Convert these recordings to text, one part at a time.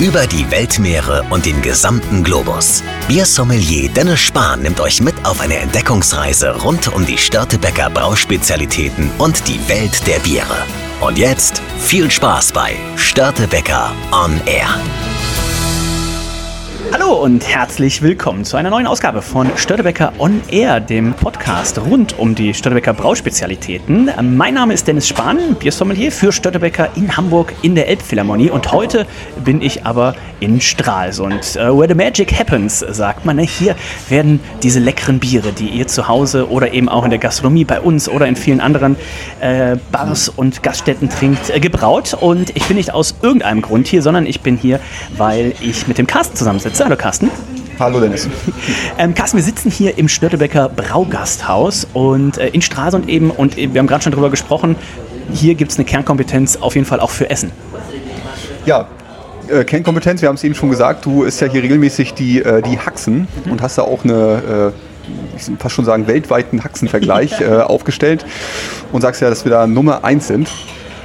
über die Weltmeere und den gesamten Globus. Biersommelier Dennis Spahn nimmt euch mit auf eine Entdeckungsreise rund um die Störtebecker Brauspezialitäten und die Welt der Biere. Und jetzt viel Spaß bei Störtebecker On Air. Hallo und herzlich willkommen zu einer neuen Ausgabe von Störtebecker On Air, dem Podcast rund um die Störtebecker Brauspezialitäten. Mein Name ist Dennis Spahn, Biersommelier für Störtebecker in Hamburg in der Elbphilharmonie und heute bin ich aber in Stralsund. Uh, where the magic happens, sagt man. Ne? Hier werden diese leckeren Biere, die ihr zu Hause oder eben auch in der Gastronomie bei uns oder in vielen anderen äh, Bars und Gaststätten trinkt, äh, gebraut. Und ich bin nicht aus irgendeinem Grund hier, sondern ich bin hier, weil ich mit dem Carsten zusammensitze. Hallo Carsten. Hallo Dennis. Ähm, Carsten, wir sitzen hier im Störtebecker Braugasthaus und äh, in Stralsund eben und wir haben gerade schon darüber gesprochen, hier gibt es eine Kernkompetenz auf jeden Fall auch für Essen. Ja, äh, Kernkompetenz, wir haben es eben schon gesagt, du isst ja hier regelmäßig die, äh, die Haxen mhm. und hast da auch eine, äh, ich fast schon sagen, weltweiten Haxenvergleich äh, aufgestellt und sagst ja, dass wir da Nummer eins sind.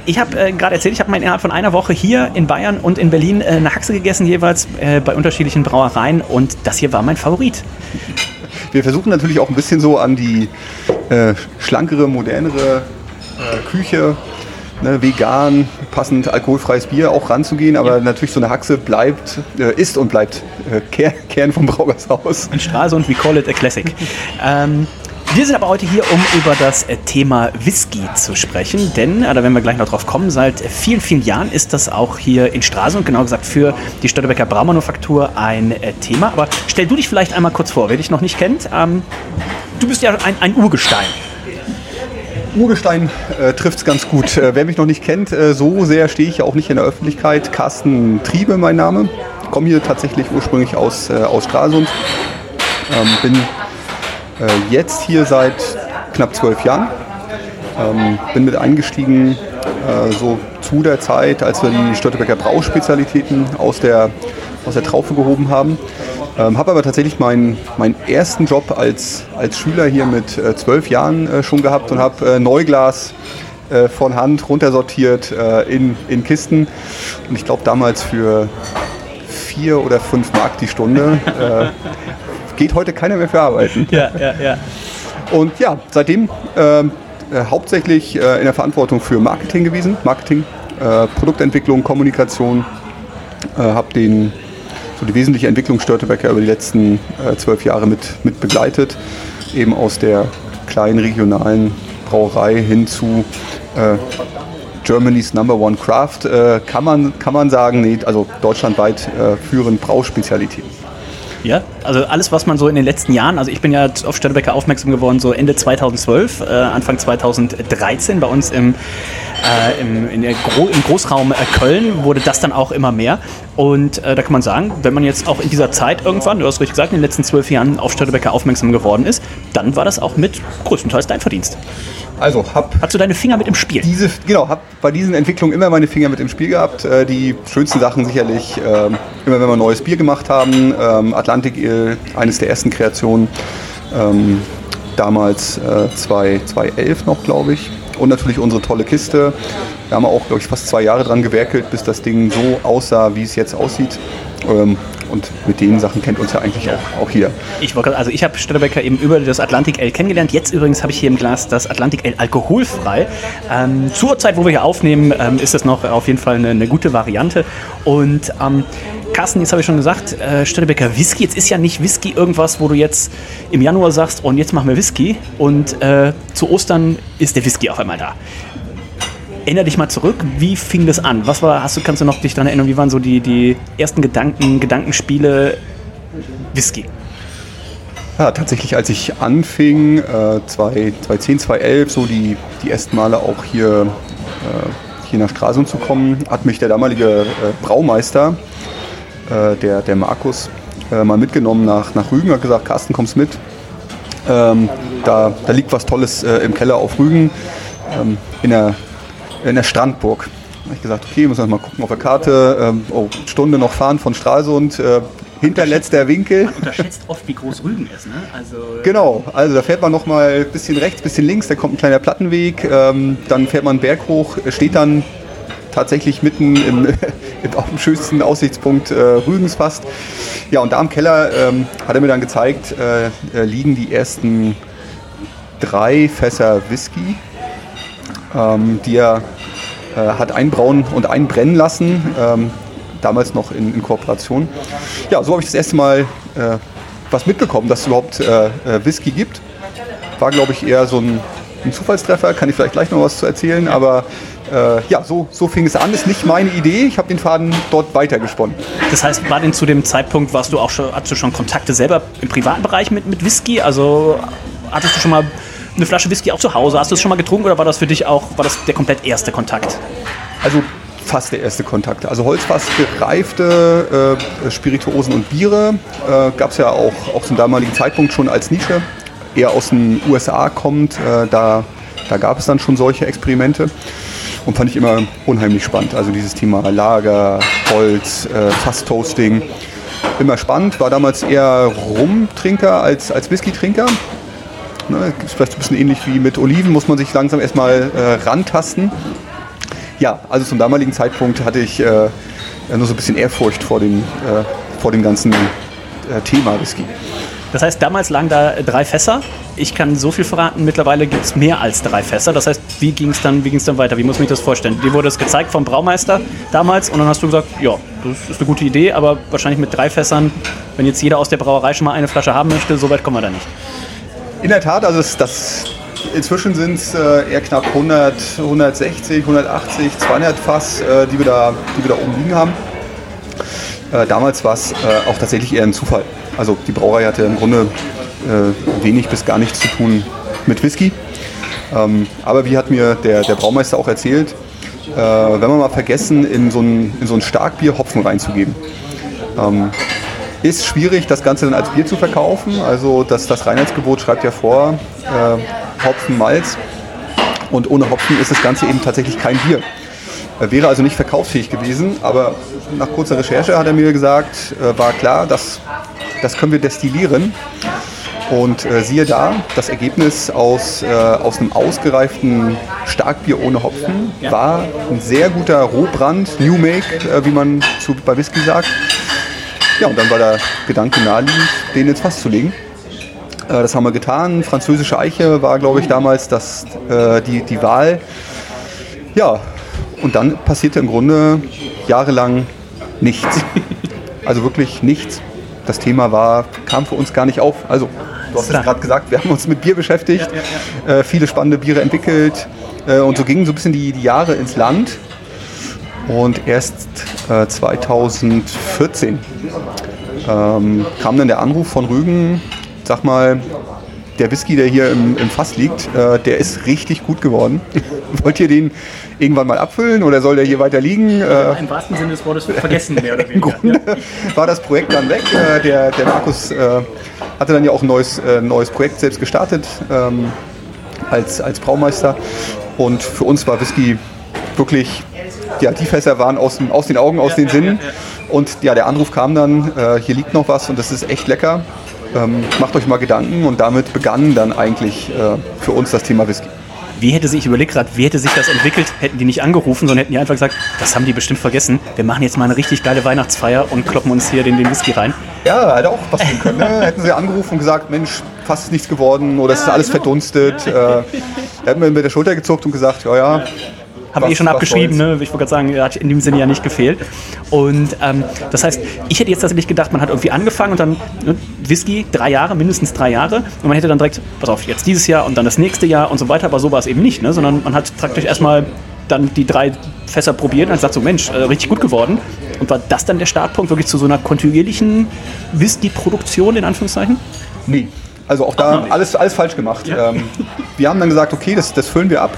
Ich habe äh, gerade erzählt, ich habe mal innerhalb von einer Woche hier in Bayern und in Berlin äh, eine Haxe gegessen, jeweils äh, bei unterschiedlichen Brauereien und das hier war mein Favorit. Wir versuchen natürlich auch ein bisschen so an die äh, schlankere, modernere äh, Küche, ne, vegan, passend alkoholfreies Bier auch ranzugehen, aber ja. natürlich so eine Haxe bleibt, äh, ist und bleibt Kern, Kern vom Braugershaus. In Stralsund, we call it a classic. ähm, wir sind aber heute hier, um über das äh, Thema Whisky zu sprechen, denn, äh, da werden wir gleich noch drauf kommen, seit vielen, vielen Jahren ist das auch hier in Stralsund, genau gesagt für die Störtebecker Braumanufaktur ein äh, Thema. Aber stell du dich vielleicht einmal kurz vor, wer dich noch nicht kennt. Ähm, du bist ja ein, ein Urgestein. Urgestein äh, trifft es ganz gut. Äh, wer mich noch nicht kennt, äh, so sehr stehe ich ja auch nicht in der Öffentlichkeit. Carsten Triebe, mein Name. Komme hier tatsächlich ursprünglich aus, äh, aus Stralsund. Ähm, bin äh, jetzt hier seit knapp zwölf Jahren. Ähm, bin mit eingestiegen äh, so zu der Zeit, als wir die Störtebecker Brauspezialitäten aus der, aus der Traufe gehoben haben. Ähm, habe aber tatsächlich meinen, meinen ersten Job als, als Schüler hier mit äh, zwölf Jahren äh, schon gehabt und habe äh, Neuglas äh, von Hand runtersortiert äh, in, in Kisten. Und ich glaube damals für vier oder fünf Mark die Stunde geht heute keiner mehr für arbeiten. Ja, ja, ja. Und ja, seitdem ähm, äh, hauptsächlich äh, in der Verantwortung für Marketing gewesen. Marketing, äh, Produktentwicklung, Kommunikation. Äh, habe den so die wesentliche Entwicklung Störtebecker über die letzten äh, zwölf Jahre mit, mit begleitet. Eben aus der kleinen regionalen Brauerei hin zu äh, Germany's Number One Craft, kann, man, kann man sagen, nee, also deutschlandweit führend Brauspezialitäten. Ja, also alles, was man so in den letzten Jahren, also ich bin ja auf Störtebecker aufmerksam geworden, so Ende 2012, äh, Anfang 2013 bei uns im, äh, im, Gro im Großraum äh, Köln wurde das dann auch immer mehr. Und äh, da kann man sagen, wenn man jetzt auch in dieser Zeit irgendwann, du hast richtig gesagt, in den letzten zwölf Jahren auf Störtebecker aufmerksam geworden ist, dann war das auch mit größtenteils dein Verdienst. Also hab Hast du deine Finger mit im Spiel? Diese, genau, habe bei diesen Entwicklungen immer meine Finger mit im Spiel gehabt. Äh, die schönsten Sachen sicherlich, äh, immer wenn wir neues Bier gemacht haben, ähm, Atlantik Ale, eines der ersten Kreationen, ähm, damals äh, 2011 noch, glaube ich. Und natürlich unsere tolle Kiste. Da haben wir auch, glaube ich, fast zwei Jahre dran gewerkelt, bis das Ding so aussah, wie es jetzt aussieht. Ähm, und mit den Sachen kennt uns ja eigentlich. Auch, auch hier. Ich also ich habe Störtebecker eben über das Atlantik Ale kennengelernt. Jetzt übrigens habe ich hier im Glas das Atlantik Ale alkoholfrei. Ähm, zur Zeit, wo wir hier aufnehmen, ähm, ist das noch auf jeden Fall eine, eine gute Variante. Und ähm, Carsten, jetzt habe ich schon gesagt, äh, Störtebecker Whisky. Jetzt ist ja nicht Whisky irgendwas, wo du jetzt im Januar sagst, und jetzt machen wir Whisky. Und äh, zu Ostern ist der Whisky auf einmal da. Erinner dich mal zurück, wie fing das an? Was war, hast du, kannst du noch dich daran erinnern, wie waren so die, die ersten Gedanken, Gedankenspiele Whisky? Ja, tatsächlich, als ich anfing, äh, 2010, 2011, so die, die ersten Male auch hier, äh, hier nach Stralsund zu kommen, hat mich der damalige äh, Braumeister, äh, der, der Markus, äh, mal mitgenommen nach, nach Rügen, hat gesagt, Carsten, kommst mit. Ähm, da, da liegt was Tolles äh, im Keller auf Rügen. Ähm, in der in der Strandburg. Da habe ich gesagt, okay, müssen wir mal gucken auf der Karte. Ähm, oh, Stunde noch fahren von Stralsund. Äh, hinterletzter Winkel. Man unterschätzt oft, wie groß Rügen ist. Ne? Also genau, also da fährt man noch mal ein bisschen rechts, ein bisschen links, da kommt ein kleiner Plattenweg, ähm, dann fährt man einen Berg hoch, steht dann tatsächlich mitten im, auf dem schönsten Aussichtspunkt äh, Rügens fast. Ja, und da im Keller ähm, hat er mir dann gezeigt, äh, äh liegen die ersten drei Fässer Whisky, ähm, die er hat einbrauen und einbrennen lassen, ähm, damals noch in, in, Kooperation. Ja, so habe ich das erste Mal äh, was mitbekommen, dass es überhaupt äh, Whisky gibt. War, glaube ich, eher so ein, ein, Zufallstreffer, kann ich vielleicht gleich noch was zu erzählen, aber äh, ja, so, so fing es an. Ist nicht meine Idee. Ich habe den Faden dort weitergesponnen. Das heißt, war denn zu dem Zeitpunkt, warst du auch schon, hattest du schon Kontakte selber im privaten Bereich mit, mit Whisky? Also hattest du schon mal eine Flasche Whisky auch zu Hause? Hast du es schon mal getrunken oder war das für dich auch, war das der komplett erste Kontakt? Also fast der erste Kontakt. Also Holzfass gereifte äh, Spirituosen und Biere äh, gab es ja auch, auch zum damaligen Zeitpunkt schon als Nische. Eher aus den USA kommt, äh, da, da gab es dann schon solche Experimente und fand ich immer unheimlich spannend. Also dieses Thema Lager, Holz, äh, Fasstoasting, immer spannend. War damals eher Rumtrinker als, als Whisky-Trinker. Ne, ist vielleicht ein bisschen ähnlich wie mit Oliven, muss man sich langsam erstmal äh, rantasten. Ja, also zum damaligen Zeitpunkt hatte ich äh, nur so ein bisschen Ehrfurcht vor dem, äh, vor dem ganzen äh, Thema Whisky. Das heißt, damals lagen da drei Fässer. Ich kann so viel verraten, mittlerweile gibt es mehr als drei Fässer. Das heißt, wie ging es dann, dann weiter? Wie muss man sich das vorstellen? Dir wurde es gezeigt vom Braumeister damals und dann hast du gesagt, ja, das ist eine gute Idee, aber wahrscheinlich mit drei Fässern, wenn jetzt jeder aus der Brauerei schon mal eine Flasche haben möchte, so weit kommen wir da nicht. In der Tat, also das, das inzwischen sind es äh, eher knapp 100, 160, 180, 200 Fass, äh, die, wir da, die wir da oben liegen haben. Äh, damals war es äh, auch tatsächlich eher ein Zufall. Also die Brauerei hatte im Grunde äh, wenig bis gar nichts zu tun mit Whisky. Ähm, aber wie hat mir der, der Braumeister auch erzählt, äh, wenn wir mal vergessen, in so ein, in so ein Starkbier Hopfen reinzugeben. Ähm, ist schwierig, das Ganze dann als Bier zu verkaufen. Also das, das Reinheitsgebot schreibt ja vor, äh, Hopfen, Malz. Und ohne Hopfen ist das Ganze eben tatsächlich kein Bier. Er wäre also nicht verkaufsfähig gewesen, aber nach kurzer Recherche hat er mir gesagt, äh, war klar, dass das können wir destillieren. Und äh, siehe da, das Ergebnis aus, äh, aus einem ausgereiften Starkbier ohne Hopfen war ein sehr guter Rohbrand, New Make, äh, wie man zu, bei Whisky sagt. Ja, und dann war der Gedanke naheliegend, den ins Fass zu legen. Äh, das haben wir getan. Französische Eiche war, glaube ich, damals das, äh, die, die Wahl. Ja, und dann passierte im Grunde jahrelang nichts. Also wirklich nichts das Thema war, kam für uns gar nicht auf. Also, du hast es gerade gesagt, wir haben uns mit Bier beschäftigt, ja, ja, ja. Äh, viele spannende Biere entwickelt äh, und so gingen so ein bisschen die, die Jahre ins Land. Und erst äh, 2014 ähm, kam dann der Anruf von Rügen, sag mal, der Whisky, der hier im, im Fass liegt, äh, der ist richtig gut geworden. Wollt ihr den irgendwann mal abfüllen oder soll der hier weiter liegen? Äh, Im wahrsten Sinne des Wortes vergessen, mehr oder weniger. Im Grunde ja. war das Projekt dann weg. Äh, der, der Markus äh, hatte dann ja auch ein neues, äh, neues Projekt selbst gestartet ähm, als, als Braumeister. Und für uns war Whisky wirklich, ja, die Fässer waren aus, aus den Augen, aus ja, den Sinnen. Ja, und ja, der Anruf kam dann, äh, hier liegt noch was und das ist echt lecker. Ähm, macht euch mal Gedanken und damit begann dann eigentlich äh, für uns das Thema Whisky. Wie hätte sich, ich überlege gerade, wie hätte sich das entwickelt? Hätten die nicht angerufen, sondern hätten die einfach gesagt, das haben die bestimmt vergessen. Wir machen jetzt mal eine richtig geile Weihnachtsfeier und kloppen uns hier den, den Whisky rein. Ja, hätte auch passieren können. Ne? hätten sie angerufen und gesagt, Mensch, fast ist nichts geworden oder ja, es ist alles genau. verdunstet. Ja. Äh, hätten wir mit der Schulter gezuckt und gesagt, ja, ja, habe ich eh schon abgeschrieben, ne? ich wollte gerade sagen, hat in dem Sinne ja nicht gefehlt. Und ähm, das heißt, ich hätte jetzt tatsächlich gedacht, man hat irgendwie angefangen und dann ne, Whisky, drei Jahre, mindestens drei Jahre. Und man hätte dann direkt, pass auf, jetzt dieses Jahr und dann das nächste Jahr und so weiter. Aber so war es eben nicht, ne? sondern man hat praktisch erstmal dann die drei Fässer probiert und gesagt, so Mensch, äh, richtig gut geworden. Und war das dann der Startpunkt wirklich zu so einer kontinuierlichen Whisky-Produktion in Anführungszeichen? Nee. Also auch da alles, alles falsch gemacht. Ja. Ähm, wir haben dann gesagt, okay, das, das füllen wir ab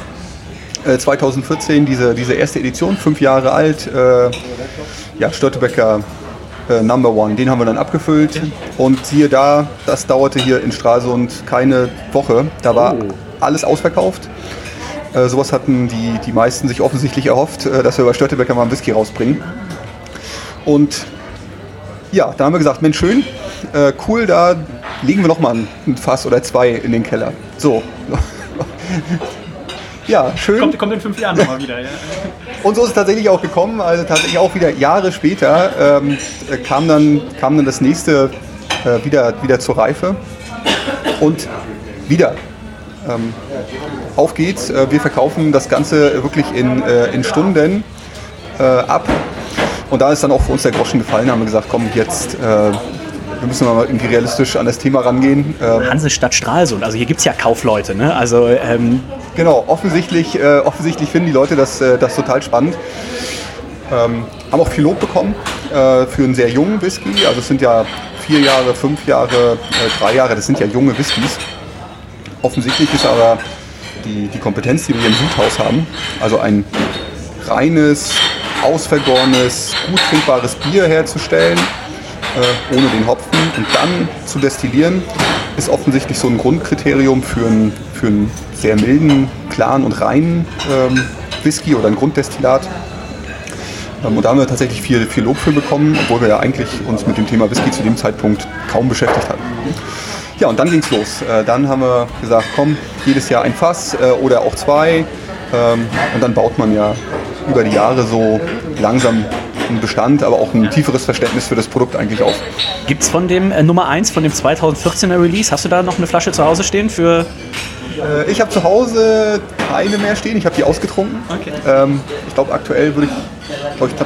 2014 äh, diese, diese erste Edition, fünf Jahre alt. Äh, ja, Störtebecker äh, Number One, den haben wir dann abgefüllt. Und siehe da, das dauerte hier in Stralsund keine Woche. Da war oh. alles ausverkauft. Äh, sowas hatten die, die meisten sich offensichtlich erhofft, äh, dass wir bei Störtebecker mal einen Whisky rausbringen. Und ja, da haben wir gesagt, Mensch, schön, äh, cool, da legen wir noch mal ein Fass oder zwei in den Keller. So. Ja, schön. Kommt, kommt in fünf Jahren nochmal wieder. Ja. und so ist es tatsächlich auch gekommen. Also tatsächlich auch wieder Jahre später ähm, kam, dann, kam dann das nächste äh, wieder, wieder zur Reife. Und wieder. Ähm, auf geht's. Äh, wir verkaufen das Ganze wirklich in, äh, in Stunden äh, ab. Und da ist dann auch für uns der Groschen gefallen, haben wir gesagt, komm, jetzt äh, wir müssen mal irgendwie realistisch an das Thema rangehen. Ähm, Hansestadt Stralsund, also hier gibt es ja Kaufleute, ne? Also, ähm genau, offensichtlich, äh, offensichtlich finden die Leute das, äh, das total spannend. Ähm, haben auch viel Lob bekommen äh, für einen sehr jungen Whisky. Also es sind ja vier Jahre, fünf Jahre, äh, drei Jahre, das sind ja junge Whiskys. Offensichtlich ist aber die, die Kompetenz, die wir hier im Südhaus haben, also ein reines, ausvergorenes, gut trinkbares Bier herzustellen, äh, ohne den Hopfen und dann zu destillieren, ist offensichtlich so ein Grundkriterium für einen, für einen sehr milden, klaren und reinen ähm, Whisky oder ein Grunddestillat. Ähm, und da haben wir tatsächlich viel, viel Lob für bekommen, obwohl wir ja eigentlich uns mit dem Thema Whisky zu dem Zeitpunkt kaum beschäftigt hatten. Ja, und dann ging es los. Äh, dann haben wir gesagt, komm, jedes Jahr ein Fass äh, oder auch zwei. Ähm, und dann baut man ja über die Jahre so langsam einen Bestand, aber auch ein tieferes Verständnis für das Produkt eigentlich auf. Gibt es von dem äh, Nummer 1, von dem 2014er Release, hast du da noch eine Flasche zu Hause stehen für äh, ich habe zu Hause keine mehr stehen, ich habe die ausgetrunken. Okay. Ähm, ich glaube, aktuell würde ich, glaub ich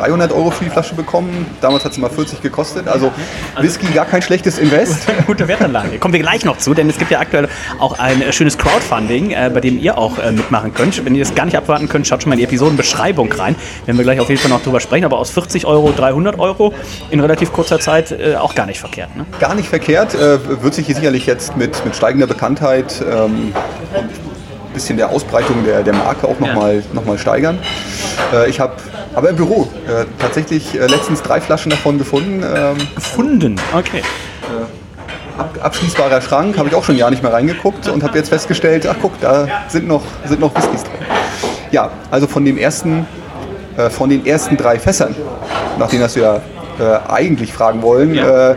300 Euro für die Flasche bekommen. Damals hat sie mal 40 gekostet. Also, also Whisky gar kein schlechtes Invest. Gute Wertanlage. Kommen wir gleich noch zu, denn es gibt ja aktuell auch ein äh, schönes Crowdfunding, äh, bei dem ihr auch äh, mitmachen könnt. Wenn ihr das gar nicht abwarten könnt, schaut schon mal in die Episodenbeschreibung rein. Werden wir gleich auf jeden Fall noch drüber sprechen. Aber aus 40 Euro 300 Euro in relativ kurzer Zeit äh, auch gar nicht verkehrt. Ne? Gar nicht verkehrt. Äh, wird sich hier sicherlich jetzt mit, mit steigender Bekanntheit ähm, und bisschen der Ausbreitung der, der Marke auch nochmal ja. noch mal steigern. Äh, ich habe aber im Büro. Äh, tatsächlich äh, letztens drei Flaschen davon gefunden. Ähm, gefunden, okay. Äh, ab, abschließbarer Schrank, habe ich auch schon ein Jahr nicht mehr reingeguckt und habe jetzt festgestellt, ach guck, da sind noch, sind noch Whiskys drin. Ja, also von dem ersten, äh, von den ersten drei Fässern, nach denen das wir äh, eigentlich fragen wollen, ja. Äh,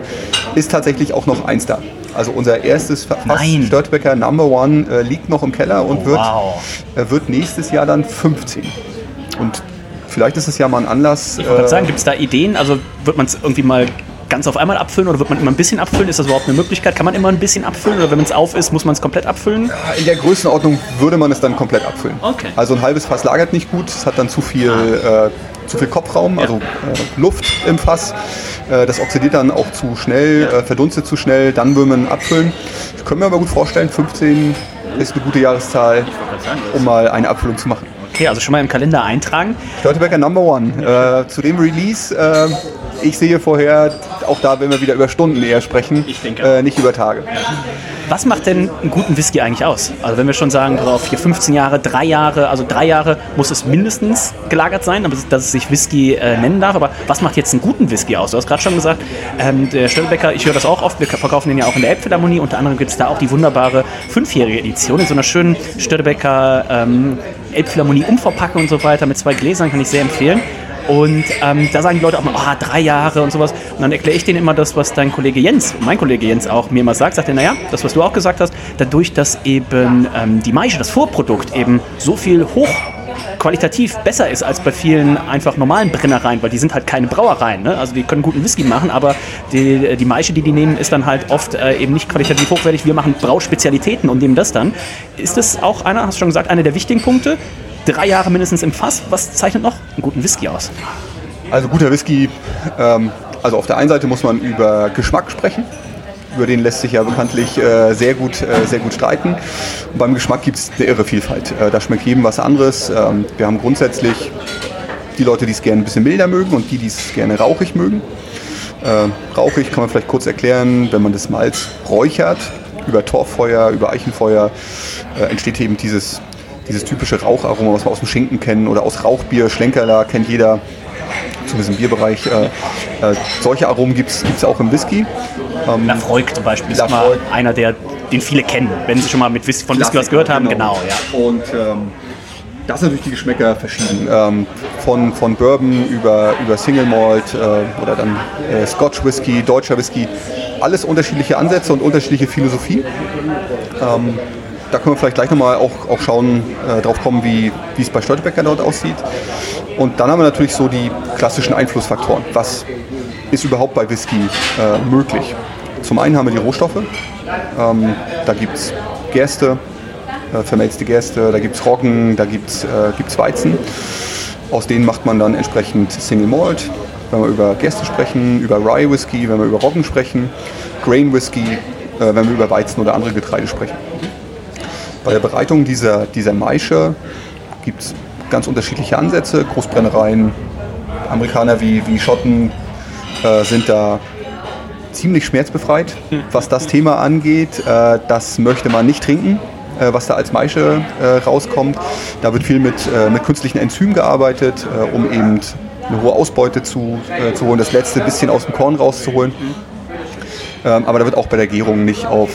ist tatsächlich auch noch eins da. Also unser erstes Fass Störtbecker Number One liegt noch im Keller und oh, wird, wow. wird nächstes Jahr dann 15. Und Vielleicht ist es ja mal ein Anlass. Ich wollte äh, sagen, gibt es da Ideen? Also wird man es irgendwie mal ganz auf einmal abfüllen oder wird man immer ein bisschen abfüllen? Ist das überhaupt eine Möglichkeit? Kann man immer ein bisschen abfüllen oder wenn es auf ist, muss man es komplett abfüllen? In der Größenordnung würde man es dann komplett abfüllen. Okay. Also ein halbes Fass lagert nicht gut, es hat dann zu viel, ah. äh, zu viel Kopfraum, ja. also äh, Luft im Fass. Äh, das oxidiert dann auch zu schnell, ja. Äh, verdunstet zu schnell, dann würde man abfüllen. Ich könnte mir aber gut vorstellen, 15 ist eine gute Jahreszahl, um mal eine Abfüllung zu machen. Okay, also schon mal im Kalender eintragen. Störtebecker Number One. Äh, zu dem Release, äh, ich sehe vorher, auch da werden wir wieder über Stunden eher sprechen, ich denke. Äh, nicht über Tage. Was macht denn einen guten Whisky eigentlich aus? Also wenn wir schon sagen, drauf hier 15 Jahre, drei Jahre, also drei Jahre muss es mindestens gelagert sein, dass es sich Whisky äh, nennen darf. Aber was macht jetzt einen guten Whisky aus? Du hast gerade schon gesagt, ähm, der Störtebecker, ich höre das auch oft, wir verkaufen den ja auch in der Elbphilharmonie. Unter anderem gibt es da auch die wunderbare fünfjährige Edition in so einer schönen Störtebecker ähm, Elbphilharmonie Umverpackung und so weiter mit zwei Gläsern, kann ich sehr empfehlen. Und ähm, da sagen die Leute auch mal, oh, drei Jahre und sowas. Und dann erkläre ich denen immer das, was dein Kollege Jens, mein Kollege Jens auch mir immer sagt. Sagt er, naja, das, was du auch gesagt hast, dadurch, dass eben ähm, die Maische, das Vorprodukt eben so viel hoch qualitativ besser ist als bei vielen einfach normalen Brennereien, weil die sind halt keine Brauereien. Ne? Also die können guten Whisky machen, aber die, die Maische, die die nehmen, ist dann halt oft äh, eben nicht qualitativ hochwertig. Wir machen Brauspezialitäten und nehmen das dann. Ist das auch einer, hast du schon gesagt, einer der wichtigen Punkte? Drei Jahre mindestens im Fass. Was zeichnet noch einen guten Whisky aus? Also guter Whisky, ähm, also auf der einen Seite muss man über Geschmack sprechen über den lässt sich ja bekanntlich äh, sehr, gut, äh, sehr gut streiten. Und beim Geschmack gibt es eine irre Vielfalt. Äh, da schmeckt jedem was anderes. Ähm, wir haben grundsätzlich die Leute, die es gerne ein bisschen milder mögen und die, die es gerne rauchig mögen. Äh, rauchig kann man vielleicht kurz erklären, wenn man das Malz räuchert, über Torffeuer, über Eichenfeuer, äh, entsteht eben dieses, dieses typische Raucharoma, was wir aus dem Schinken kennen oder aus Rauchbier, Schlenkerler kennt jeder zumindest im Bierbereich. Äh, äh, solche Aromen gibt es auch im Whisky. Ähm, Lafroig zum Beispiel ist mal einer, der, den viele kennen, wenn sie schon mal mit Whisky, von Whisky was gehört haben. Genau, genau ja. Und ähm, das sind natürlich die Geschmäcker verschieden. Ähm, von, von Bourbon über, über Single Malt äh, oder dann äh, Scotch Whisky, deutscher Whisky. Alles unterschiedliche Ansätze und unterschiedliche Philosophien. Ähm, da können wir vielleicht gleich nochmal auch, auch schauen, äh, drauf kommen, wie es bei Stoltebecker dort aussieht. Und dann haben wir natürlich so die klassischen Einflussfaktoren. Was ist überhaupt bei Whisky äh, möglich? Zum einen haben wir die Rohstoffe. Ähm, da gibt es Gerste, äh, vermelzte Gerste, da gibt es Roggen, da gibt es äh, Weizen. Aus denen macht man dann entsprechend Single Malt. Wenn wir über Gerste sprechen, über Rye Whisky, wenn wir über Roggen sprechen, Grain Whisky, äh, wenn wir über Weizen oder andere Getreide sprechen. Bei der Bereitung dieser, dieser Maische gibt es ganz unterschiedliche Ansätze. Großbrennereien, Amerikaner wie, wie Schotten äh, sind da ziemlich schmerzbefreit, was das Thema angeht. Äh, das möchte man nicht trinken, äh, was da als Maische äh, rauskommt. Da wird viel mit, äh, mit künstlichen Enzymen gearbeitet, äh, um eben eine hohe Ausbeute zu, zu holen, das letzte bisschen aus dem Korn rauszuholen. Ähm, aber da wird auch bei der Gärung nicht auf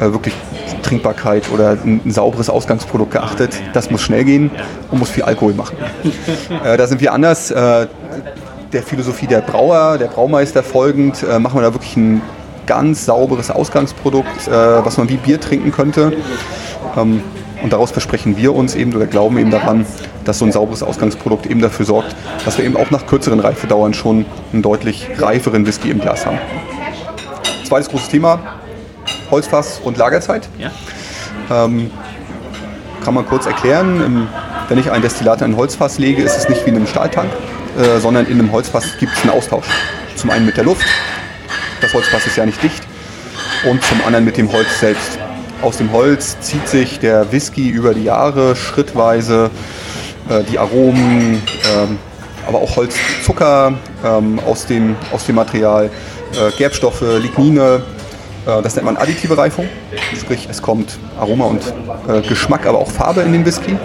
wirklich Trinkbarkeit oder ein, ein sauberes Ausgangsprodukt geachtet. Das muss schnell gehen und muss viel Alkohol machen. äh, da sind wir anders. Äh, der Philosophie der Brauer, der Braumeister folgend, äh, machen wir da wirklich ein ganz sauberes Ausgangsprodukt, äh, was man wie Bier trinken könnte. Ähm, und daraus versprechen wir uns eben oder glauben eben daran, dass so ein sauberes Ausgangsprodukt eben dafür sorgt, dass wir eben auch nach kürzeren Reifedauern schon einen deutlich reiferen Whisky im Glas haben. Zweites großes Thema, Holzfass und Lagerzeit. Ja. Ähm, kann man kurz erklären. Wenn ich ein Destillat in ein Holzfass lege, ist es nicht wie in einem Stahltank, äh, sondern in einem Holzfass gibt es einen Austausch. Zum einen mit der Luft, das Holzfass ist ja nicht dicht, und zum anderen mit dem Holz selbst. Aus dem Holz zieht sich der Whisky über die Jahre schrittweise äh, die Aromen, äh, aber auch Holzzucker ähm, aus, dem, aus dem Material, äh, Gerbstoffe, Lignine, das nennt man additive Reifung, sprich es kommt Aroma und äh, Geschmack, aber auch Farbe in den Whisky.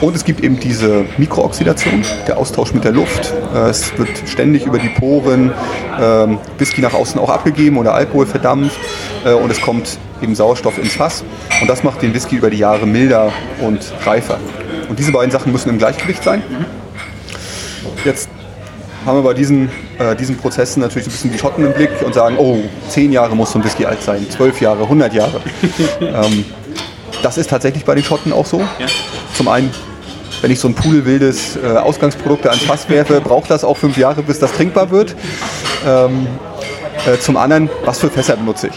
Und es gibt eben diese Mikrooxidation, der Austausch mit der Luft. Äh, es wird ständig über die Poren äh, Whisky nach außen auch abgegeben oder Alkohol verdampft äh, und es kommt eben Sauerstoff ins Fass. Und das macht den Whisky über die Jahre milder und reifer. Und diese beiden Sachen müssen im Gleichgewicht sein. Jetzt haben wir bei diesen, äh, diesen Prozessen natürlich ein bisschen die Schotten im Blick und sagen, oh, zehn Jahre muss so ein Whisky alt sein, zwölf Jahre, 100 Jahre. ähm, das ist tatsächlich bei den Schotten auch so. Ja. Zum einen, wenn ich so ein pudelwildes äh, Ausgangsprodukt ans Fass werfe, braucht das auch fünf Jahre, bis das trinkbar wird. Ähm, äh, zum anderen, was für Fässer benutze ich?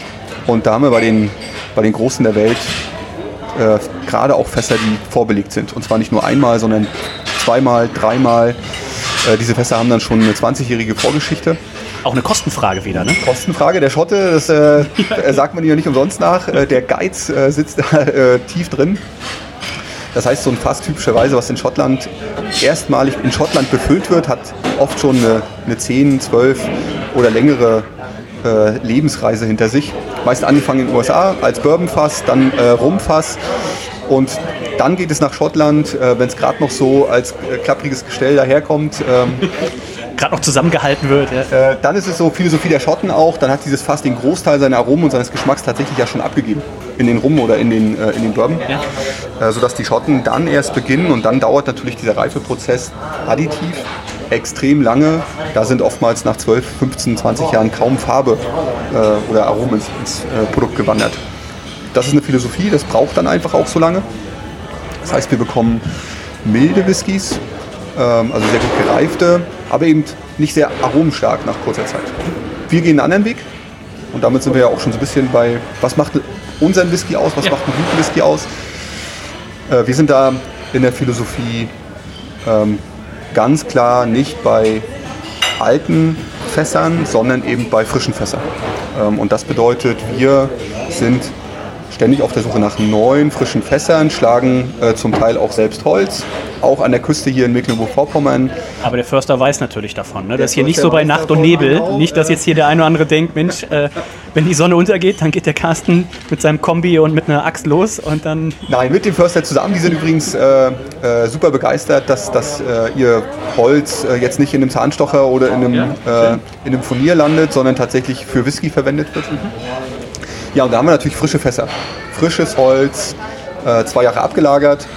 Und da haben wir bei den, bei den Großen der Welt äh, gerade auch Fässer, die vorbelegt sind. Und zwar nicht nur einmal, sondern zweimal, dreimal. Äh, diese Fässer haben dann schon eine 20-jährige Vorgeschichte. Auch eine Kostenfrage wieder, ne? Kostenfrage. Der Schotte, das äh, ja. sagt man ja nicht umsonst nach. Äh, der Geiz äh, sitzt da äh, tief drin. Das heißt, so ein Fass typischerweise, was in Schottland erstmalig in Schottland befüllt wird, hat oft schon eine, eine 10, 12 oder längere äh, Lebensreise hinter sich. Meist angefangen in den USA als Bourbonfass, dann äh, Rumfass und dann geht es nach Schottland, äh, wenn es gerade noch so als äh, klappriges Gestell daherkommt. Ähm, gerade noch zusammengehalten wird. Ja. Äh, dann ist es so Philosophie der Schotten auch. Dann hat dieses Fass den Großteil seiner Aromen und seines Geschmacks tatsächlich ja schon abgegeben. In den Rum oder in den, in den Bourbon. Ja. Sodass die Schotten dann erst beginnen und dann dauert natürlich dieser Reifeprozess additiv extrem lange. Da sind oftmals nach 12, 15, 20 Jahren kaum Farbe äh, oder Aromen ins, ins äh, Produkt gewandert. Das ist eine Philosophie, das braucht dann einfach auch so lange. Das heißt, wir bekommen milde Whiskys, ähm, also sehr gut gereifte, aber eben nicht sehr aromenstark nach kurzer Zeit. Wir gehen einen anderen Weg und damit sind wir ja auch schon so ein bisschen bei, was macht unseren Whisky aus, was ja. macht einen guten Whisky aus. Äh, wir sind da in der Philosophie ähm, ganz klar nicht bei alten Fässern, sondern eben bei frischen Fässern. Ähm, und das bedeutet, wir sind ständig auf der Suche nach neuen, frischen Fässern, schlagen äh, zum Teil auch selbst Holz, auch an der Küste hier in Mecklenburg-Vorpommern. Aber der Förster weiß natürlich davon. Ne? Das ist hier nicht so bei Nacht und Nebel. Nicht, dass jetzt hier der eine oder andere denkt, Mensch, äh, wenn die Sonne untergeht, dann geht der Carsten mit seinem Kombi und mit einer Axt los und dann... Nein, mit dem Förster zusammen. Die sind übrigens äh, äh, super begeistert, dass, dass äh, ihr Holz äh, jetzt nicht in einem Zahnstocher oder in einem, in einem Furnier landet, sondern tatsächlich für Whisky verwendet wird. Mhm. Ja, und da haben wir natürlich frische Fässer. Frisches Holz, äh, zwei Jahre abgelagert,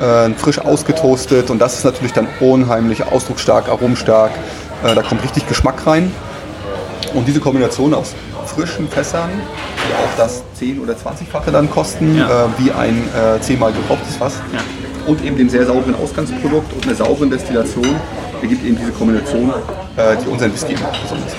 äh, frisch ausgetoastet und das ist natürlich dann unheimlich ausdrucksstark, aromstark. Äh, da kommt richtig Geschmack rein. Und diese Kombination aus frischen Fässern, die auch das 10- oder 20-fache dann kosten, Ja. äh, wie ein äh, zehnmal gekochtes Fass, Ja. und eben dem sehr sauberen Ausgangsprodukt und einer sauberen Destillation, ergibt eben diese Kombination, äh, die unseren Whisky besonders.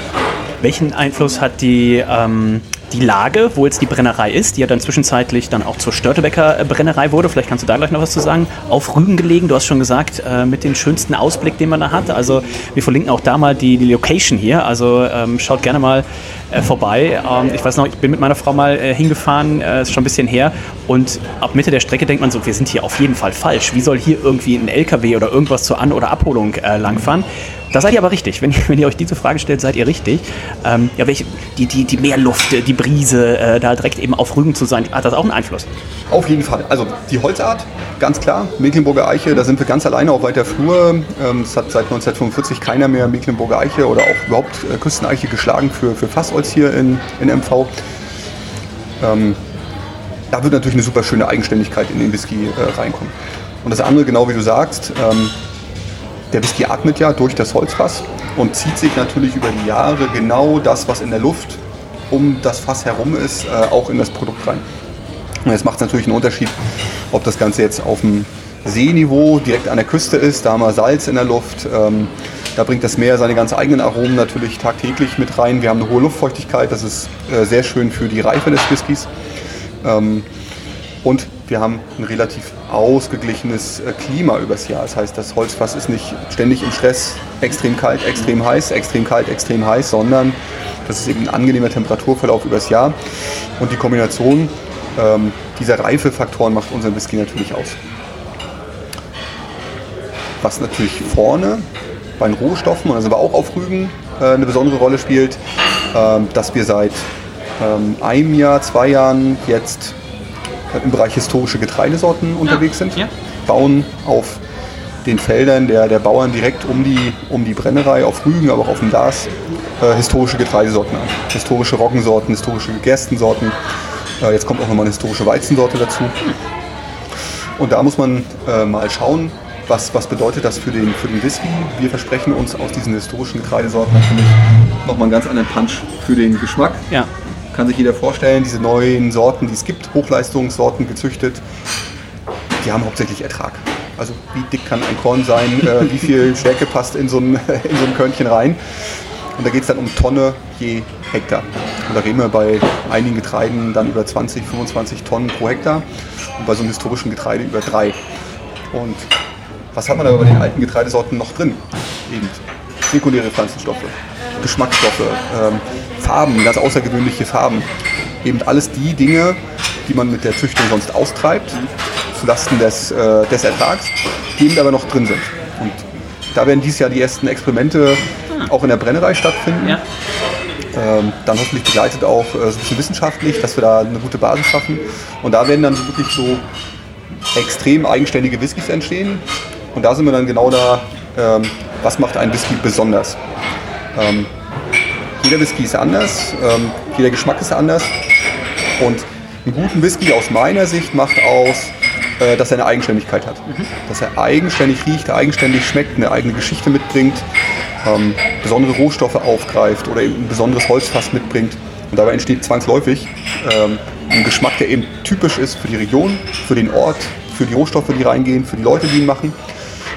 Welchen Einfluss hat die, ähm, die Lage, wo jetzt die Brennerei ist, die ja dann zwischenzeitlich dann auch zur Störtebecker Brennerei wurde? Vielleicht kannst du da gleich noch was zu sagen. Auf Rügen gelegen, du hast schon gesagt, äh, mit dem schönsten Ausblick, den man da hat. Also wir verlinken auch da mal die, die Location hier. Also ähm, schaut gerne mal äh, vorbei. Ähm, ich weiß noch, ich bin mit meiner Frau mal äh, hingefahren, äh, ist schon ein bisschen her. Und ab Mitte der Strecke denkt man so, wir sind hier auf jeden Fall falsch. Wie soll hier irgendwie ein LKW oder irgendwas zur An- oder Abholung äh, langfahren? Da seid ihr aber richtig. Wenn, ihr- wenn ihr euch diese Frage stellt, seid ihr richtig. Ähm, ja, welche, die, die, die Meerluft, äh, die Brise, äh, da direkt eben auf Rügen zu sein, hat das auch einen Einfluss? Auf jeden Fall. Also die Holzart, ganz klar. Mecklenburger Eiche, da sind wir ganz alleine auf weiter Flur. Ähm, es hat seit 1945 keiner mehr Mecklenburger Eiche oder auch überhaupt äh, Küsteneiche geschlagen für, für Fassholz hier in, in MV. Ähm, da wird natürlich eine super schöne Eigenständigkeit in den Whisky äh, reinkommen. Und das andere, genau wie du sagst, ähm, der Whisky atmet ja durch das Holzfass und zieht sich natürlich über die Jahre genau das, was in der Luft um das Fass herum ist, äh, auch in das Produkt rein. Und jetzt macht es natürlich einen Unterschied, ob das Ganze jetzt auf dem Seeniveau direkt an der Küste ist, da haben wir Salz in der Luft. Ähm, da bringt das Meer seine ganz eigenen Aromen natürlich tagtäglich mit rein. Wir haben eine hohe Luftfeuchtigkeit, das ist äh, sehr schön für die Reife des Whiskys. Ähm, und wir haben ein relativ ausgeglichenes äh, Klima übers Jahr. Das heißt, das Holzfass ist nicht ständig im Stress, extrem kalt, extrem heiß, extrem kalt, extrem heiß, sondern das ist eben ein angenehmer Temperaturverlauf übers Jahr. Und die Kombination ähm, dieser Reifefaktoren macht unseren Whisky natürlich aus. Was natürlich vorne bei den Rohstoffen, und da sind wir auch auf Rügen, äh, eine besondere Rolle spielt, ähm, dass wir seit ähm, einem Jahr, zwei Jahren jetzt im Bereich historische Getreidesorten unterwegs sind. ja. Bauen auf den Feldern der, der Bauern direkt um die, um die Brennerei, auf Rügen, aber auch auf dem Glas, äh, historische Getreidesorten an. Historische Roggensorten, historische Gerstensorten. Äh, jetzt kommt auch nochmal eine historische Weizensorte dazu. Und da muss man äh, mal schauen, was, was bedeutet das für den, für den Whisky. Wir versprechen uns aus diesen historischen Getreidesorten natürlich nochmal einen ganz anderen Punch für den Geschmack Ja. kann sich jeder vorstellen, diese neuen Sorten, die es gibt, Hochleistungssorten gezüchtet, die haben hauptsächlich Ertrag. Also wie dick kann ein Korn sein, äh, wie viel Stärke passt in so ein, in so ein Körnchen rein. Und da geht es dann um Tonne je Hektar. Und da reden wir bei einigen Getreiden dann über 20, 25 Tonnen pro Hektar und bei so einem historischen Getreide über drei. Und was hat man da bei den alten Getreidesorten noch drin? Eben sekundäre Pflanzenstoffe, Geschmacksstoffe, ähm, Farben, ganz außergewöhnliche Farben. Eben alles die Dinge, die man mit der Züchtung sonst austreibt, zulasten des, äh, des Ertrags, die eben aber noch drin sind. Und da werden dieses Jahr die ersten Experimente auch in der Brennerei stattfinden. Ja. Ähm, dann hoffentlich begleitet auch äh, so ein bisschen wissenschaftlich, dass wir da eine gute Basis schaffen. Und da werden dann wirklich so extrem eigenständige Whiskys entstehen. Und da sind wir dann genau da, ähm, was macht ein Whisky besonders. Ähm, jeder Whisky ist anders, ähm, jeder Geschmack ist anders. Und einen guten Whisky aus meiner Sicht macht aus, äh, dass er eine Eigenständigkeit hat. Dass er eigenständig riecht, eigenständig schmeckt, eine eigene Geschichte mitbringt, ähm, besondere Rohstoffe aufgreift oder eben ein besonderes Holzfass mitbringt. Und dabei entsteht zwangsläufig ähm, ein Geschmack, der eben typisch ist für die Region, für den Ort, für die Rohstoffe, die reingehen, für die Leute, die ihn machen.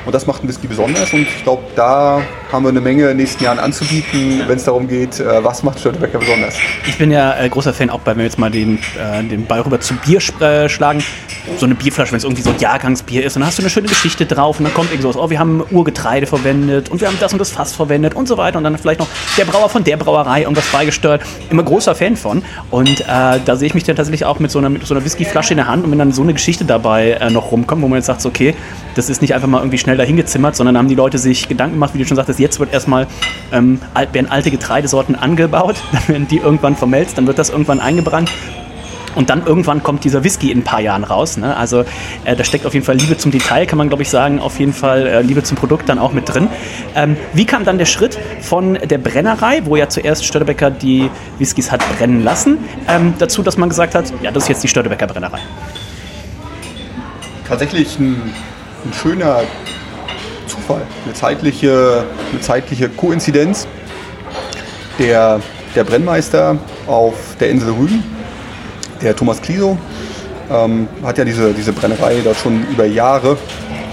Und das macht ein Whisky besonders und ich glaube, da haben wir eine Menge in den nächsten Jahren anzubieten, wenn es darum geht, äh, was macht Störtebecker besonders. Ich bin ja äh, großer Fan, auch wenn wir jetzt mal den, äh, den Ball rüber zu Bier schlagen. So eine Bierflasche, wenn es irgendwie so ein Jahrgangsbier ist, dann hast du eine schöne Geschichte drauf und dann kommt irgendwie so, oh, wir haben Urgetreide verwendet und wir haben das und das Fass verwendet und so weiter und dann vielleicht noch der Brauer von der Brauerei irgendwas beigesteuert. Immer großer Fan von. Und äh, da sehe ich mich dann tatsächlich auch mit so einer, mit so einer Whiskyflasche in der Hand und wenn dann so eine Geschichte dabei äh, noch rumkommt, wo man jetzt sagt, so, okay, das ist nicht einfach mal irgendwie schnell dahingezimmert, sondern haben die Leute sich Gedanken gemacht, wie du schon sagtest, jetzt wird erstmal ähm, werden alte Getreidesorten angebaut, dann werden die irgendwann vermelzt, dann wird das irgendwann eingebrannt. Und dann irgendwann kommt dieser Whisky in ein paar Jahren raus. Ne? Also äh, da steckt auf jeden Fall Liebe zum Detail, kann man glaube ich sagen, auf jeden Fall äh, Liebe zum Produkt dann auch mit drin. Ähm, wie kam dann der Schritt von der Brennerei, wo ja zuerst Störtebecker die Whiskys hat brennen lassen, ähm, dazu, dass man gesagt hat, ja, das ist jetzt die Störtebecker Brennerei. tatsächlich ein, ein schöner Zufall, eine zeitliche, eine zeitliche Koinzidenz. Der der Brennmeister auf der Insel Rügen, der Thomas Kliso, ähm, hat ja diese, diese Brennerei da schon über Jahre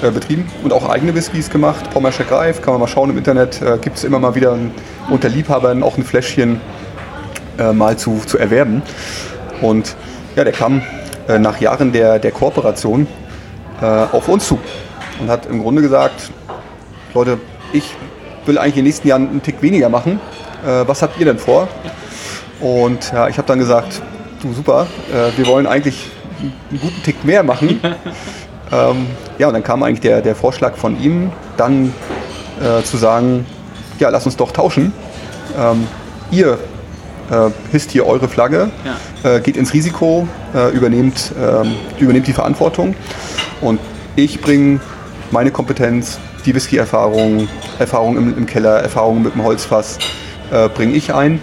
äh, betrieben und auch eigene Whiskys gemacht. Pommersche Greif, kann man mal schauen im Internet, äh, gibt es immer mal wieder ein, unter Liebhabern auch ein Fläschchen äh, mal zu, zu erwerben. Und ja, der kam äh, nach Jahren der, der Kooperation äh, auf uns zu und hat im Grunde gesagt, Leute, ich will eigentlich in den nächsten Jahren einen Tick weniger machen. Äh, was habt ihr denn vor? Und ja, ich habe dann gesagt, du super, wir wollen eigentlich einen guten Tick mehr machen. ähm, ja, und dann kam eigentlich der, der Vorschlag von ihm, dann äh, zu sagen, ja, lass uns doch tauschen. Ähm, ihr äh, hisst hier eure Flagge, ja. äh, geht ins Risiko, äh, übernehmt, ähm, übernehmt die Verantwortung und ich bringe meine Kompetenz, die Whisky-Erfahrung, Erfahrung im, im, Keller, Erfahrung mit dem Holzfass, äh, bringe ich ein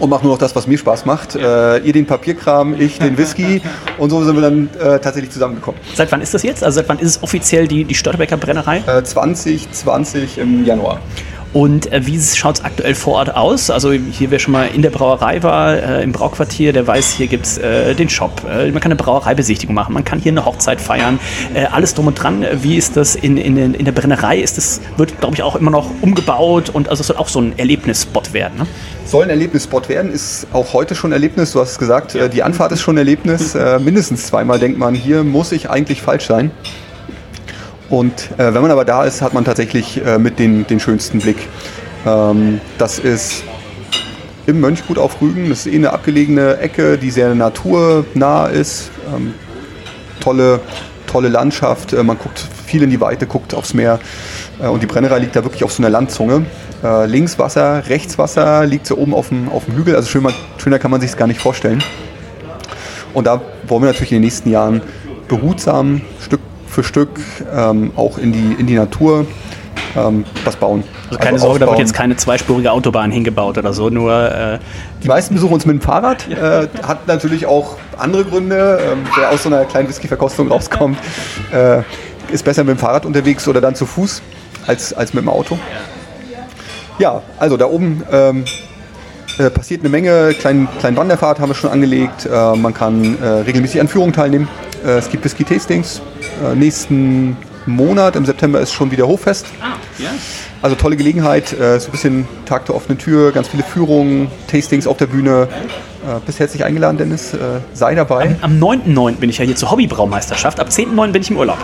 und mache nur noch das, was mir Spaß macht. Äh, ihr den Papierkram, ich den Whisky und so sind wir dann äh, tatsächlich zusammengekommen. Seit wann ist das jetzt? Also seit wann ist es offiziell die, die Störtebecker Brennerei? Äh, 2020 im Januar. Und äh, wie schaut es aktuell vor Ort aus? Also hier, wer schon mal in der Brauerei war, äh, im Brauquartier, der weiß, hier gibt es äh, den Shop. Äh, man kann eine Brauereibesichtigung machen, man kann hier eine Hochzeit feiern. Äh, alles drum und dran. Wie ist das in, in, in der Brennerei? Ist das, wird, glaube ich, auch immer noch umgebaut und also es soll auch so ein Erlebnisspot werden. Ne? Soll ein Erlebnisspot werden, ist auch heute schon Erlebnis. Du hast gesagt, ja. Äh, die Anfahrt ist schon Erlebnis. mindestens zweimal denkt man, hier muss ich eigentlich falsch sein. Und äh, wenn man aber da ist, hat man tatsächlich äh, mit den, den schönsten Blick. Ähm, das ist im Mönchgut auf Rügen. Das ist eh eine abgelegene Ecke, die sehr naturnah ist. Ähm, tolle, tolle Landschaft. Äh, man guckt viel in die Weite, guckt aufs Meer. Äh, und die Brennerei liegt da wirklich auf so einer Landzunge. Äh, links Wasser, rechts Wasser, liegt so oben auf dem, auf dem Hügel. Also schöner, schöner kann man sich es gar nicht vorstellen. Und da wollen wir natürlich in den nächsten Jahren behutsam, Stück für Stück ähm, auch in die, in die Natur ähm, was bauen. Also keine also Sorge, da wird jetzt keine zweispurige Autobahn hingebaut oder so, nur... Äh die meisten besuchen uns mit dem Fahrrad, äh, hat natürlich auch andere Gründe. Ähm, wer aus so einer kleinen Whisky-Verkostung rauskommt, äh, ist besser mit dem Fahrrad unterwegs oder dann zu Fuß als, als mit dem Auto. Ja, also da oben ähm, äh, passiert eine Menge. Kleinen klein Wanderfahrt haben wir schon angelegt. Äh, man kann äh, regelmäßig an Führungen teilnehmen. Äh, es gibt Whisky-Tastings. Äh, nächsten Monat, im September ist schon wieder Hochfest. Ah, ja. Also tolle Gelegenheit, äh, so ein bisschen Tag der offenen Tür, ganz viele Führungen, Tastings auf der Bühne. Äh, bist herzlich eingeladen, Dennis. Äh, sei dabei. Am, am 9.9. bin ich ja hier zur Hobbybraumeisterschaft. Ab 10.9. bin ich im Urlaub.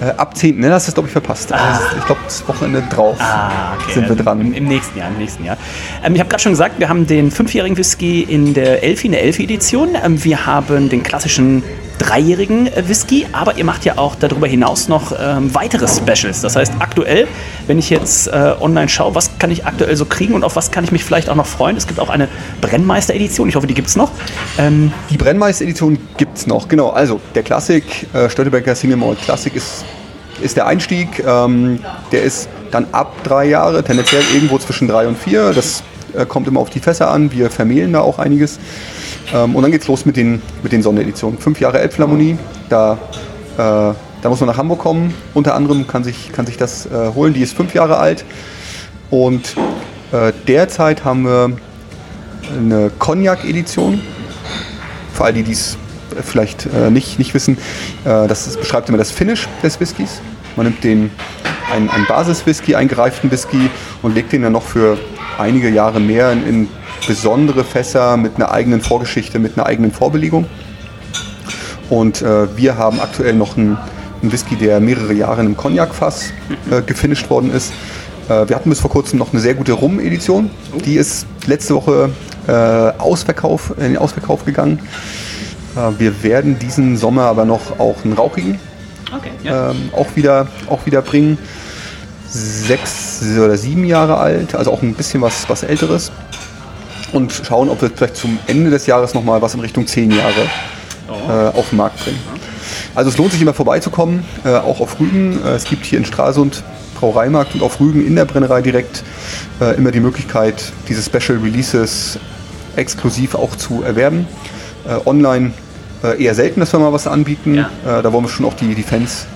Äh, ab 10. Ne, das ist, glaube ich, verpasst. Ah. Also, ich glaube, das Wochenende drauf ah, okay. sind wir dran. Im, Im, nächsten Jahr. Im nächsten Jahr. Ähm, ich habe gerade schon gesagt, wir haben den fünfjährigen Whisky in der Elfi, in der Elfi-Edition. Ähm, wir haben den klassischen dreijährigen äh, Whisky, aber ihr macht ja auch darüber hinaus noch ähm, weitere Specials. Das heißt, aktuell, wenn ich jetzt äh, online schaue, was kann ich aktuell so kriegen und auf was kann ich mich vielleicht auch noch freuen? Es gibt auch eine Brennmeister-Edition, ich hoffe, die gibt es noch. Ähm die Brennmeister-Edition gibt es noch, genau. Also der Klassik, äh, Störtebecker Single Malt Classic ist, ist der Einstieg. Ähm, der ist dann ab drei Jahre, tendenziell irgendwo zwischen drei und vier. Das kommt immer auf die Fässer an. Wir vermehlen da auch einiges. Ähm, und dann geht's los mit den, mit den Sondereditionen. Fünf Jahre Elbphilharmonie, da, äh, da muss man nach Hamburg kommen. Unter anderem kann sich, kann sich das äh, holen. Die ist fünf Jahre alt. Und äh, derzeit haben wir eine Cognac-Edition. Für all die, die es vielleicht äh, nicht, nicht wissen, äh, das, das beschreibt immer das Finish des Whiskys. Man nimmt den, einen, einen Basis-Whisky, einen gereiften Whisky und legt den dann noch für einige Jahre mehr in, in besondere Fässer mit einer eigenen Vorgeschichte, mit einer eigenen Vorbelegung. Und äh, wir haben aktuell noch einen, einen, Whisky, der mehrere Jahre in einem Cognac-Fass äh, gefinisht worden ist. Äh, wir hatten bis vor kurzem noch eine sehr gute Rum-Edition. Die ist letzte Woche äh, Ausverkauf, in den Ausverkauf gegangen. Äh, wir werden diesen Sommer aber noch auch einen rauchigen okay, ja. ähm, auch, wieder, auch wieder bringen. Sechs oder sieben Jahre alt, also auch ein bisschen was, was Älteres und schauen, ob wir vielleicht zum Ende des Jahres nochmal was in Richtung zehn Jahre äh, auf den Markt bringen. Also es lohnt sich immer vorbeizukommen, äh, auch auf Rügen. Äh, es gibt hier in Stralsund Brauereimarkt und auf Rügen in der Brennerei direkt äh, immer die Möglichkeit, diese Special Releases exklusiv auch zu erwerben. Äh, online äh, eher selten, dass wir mal was anbieten. Ja. da wollen wir schon auch die, die Fans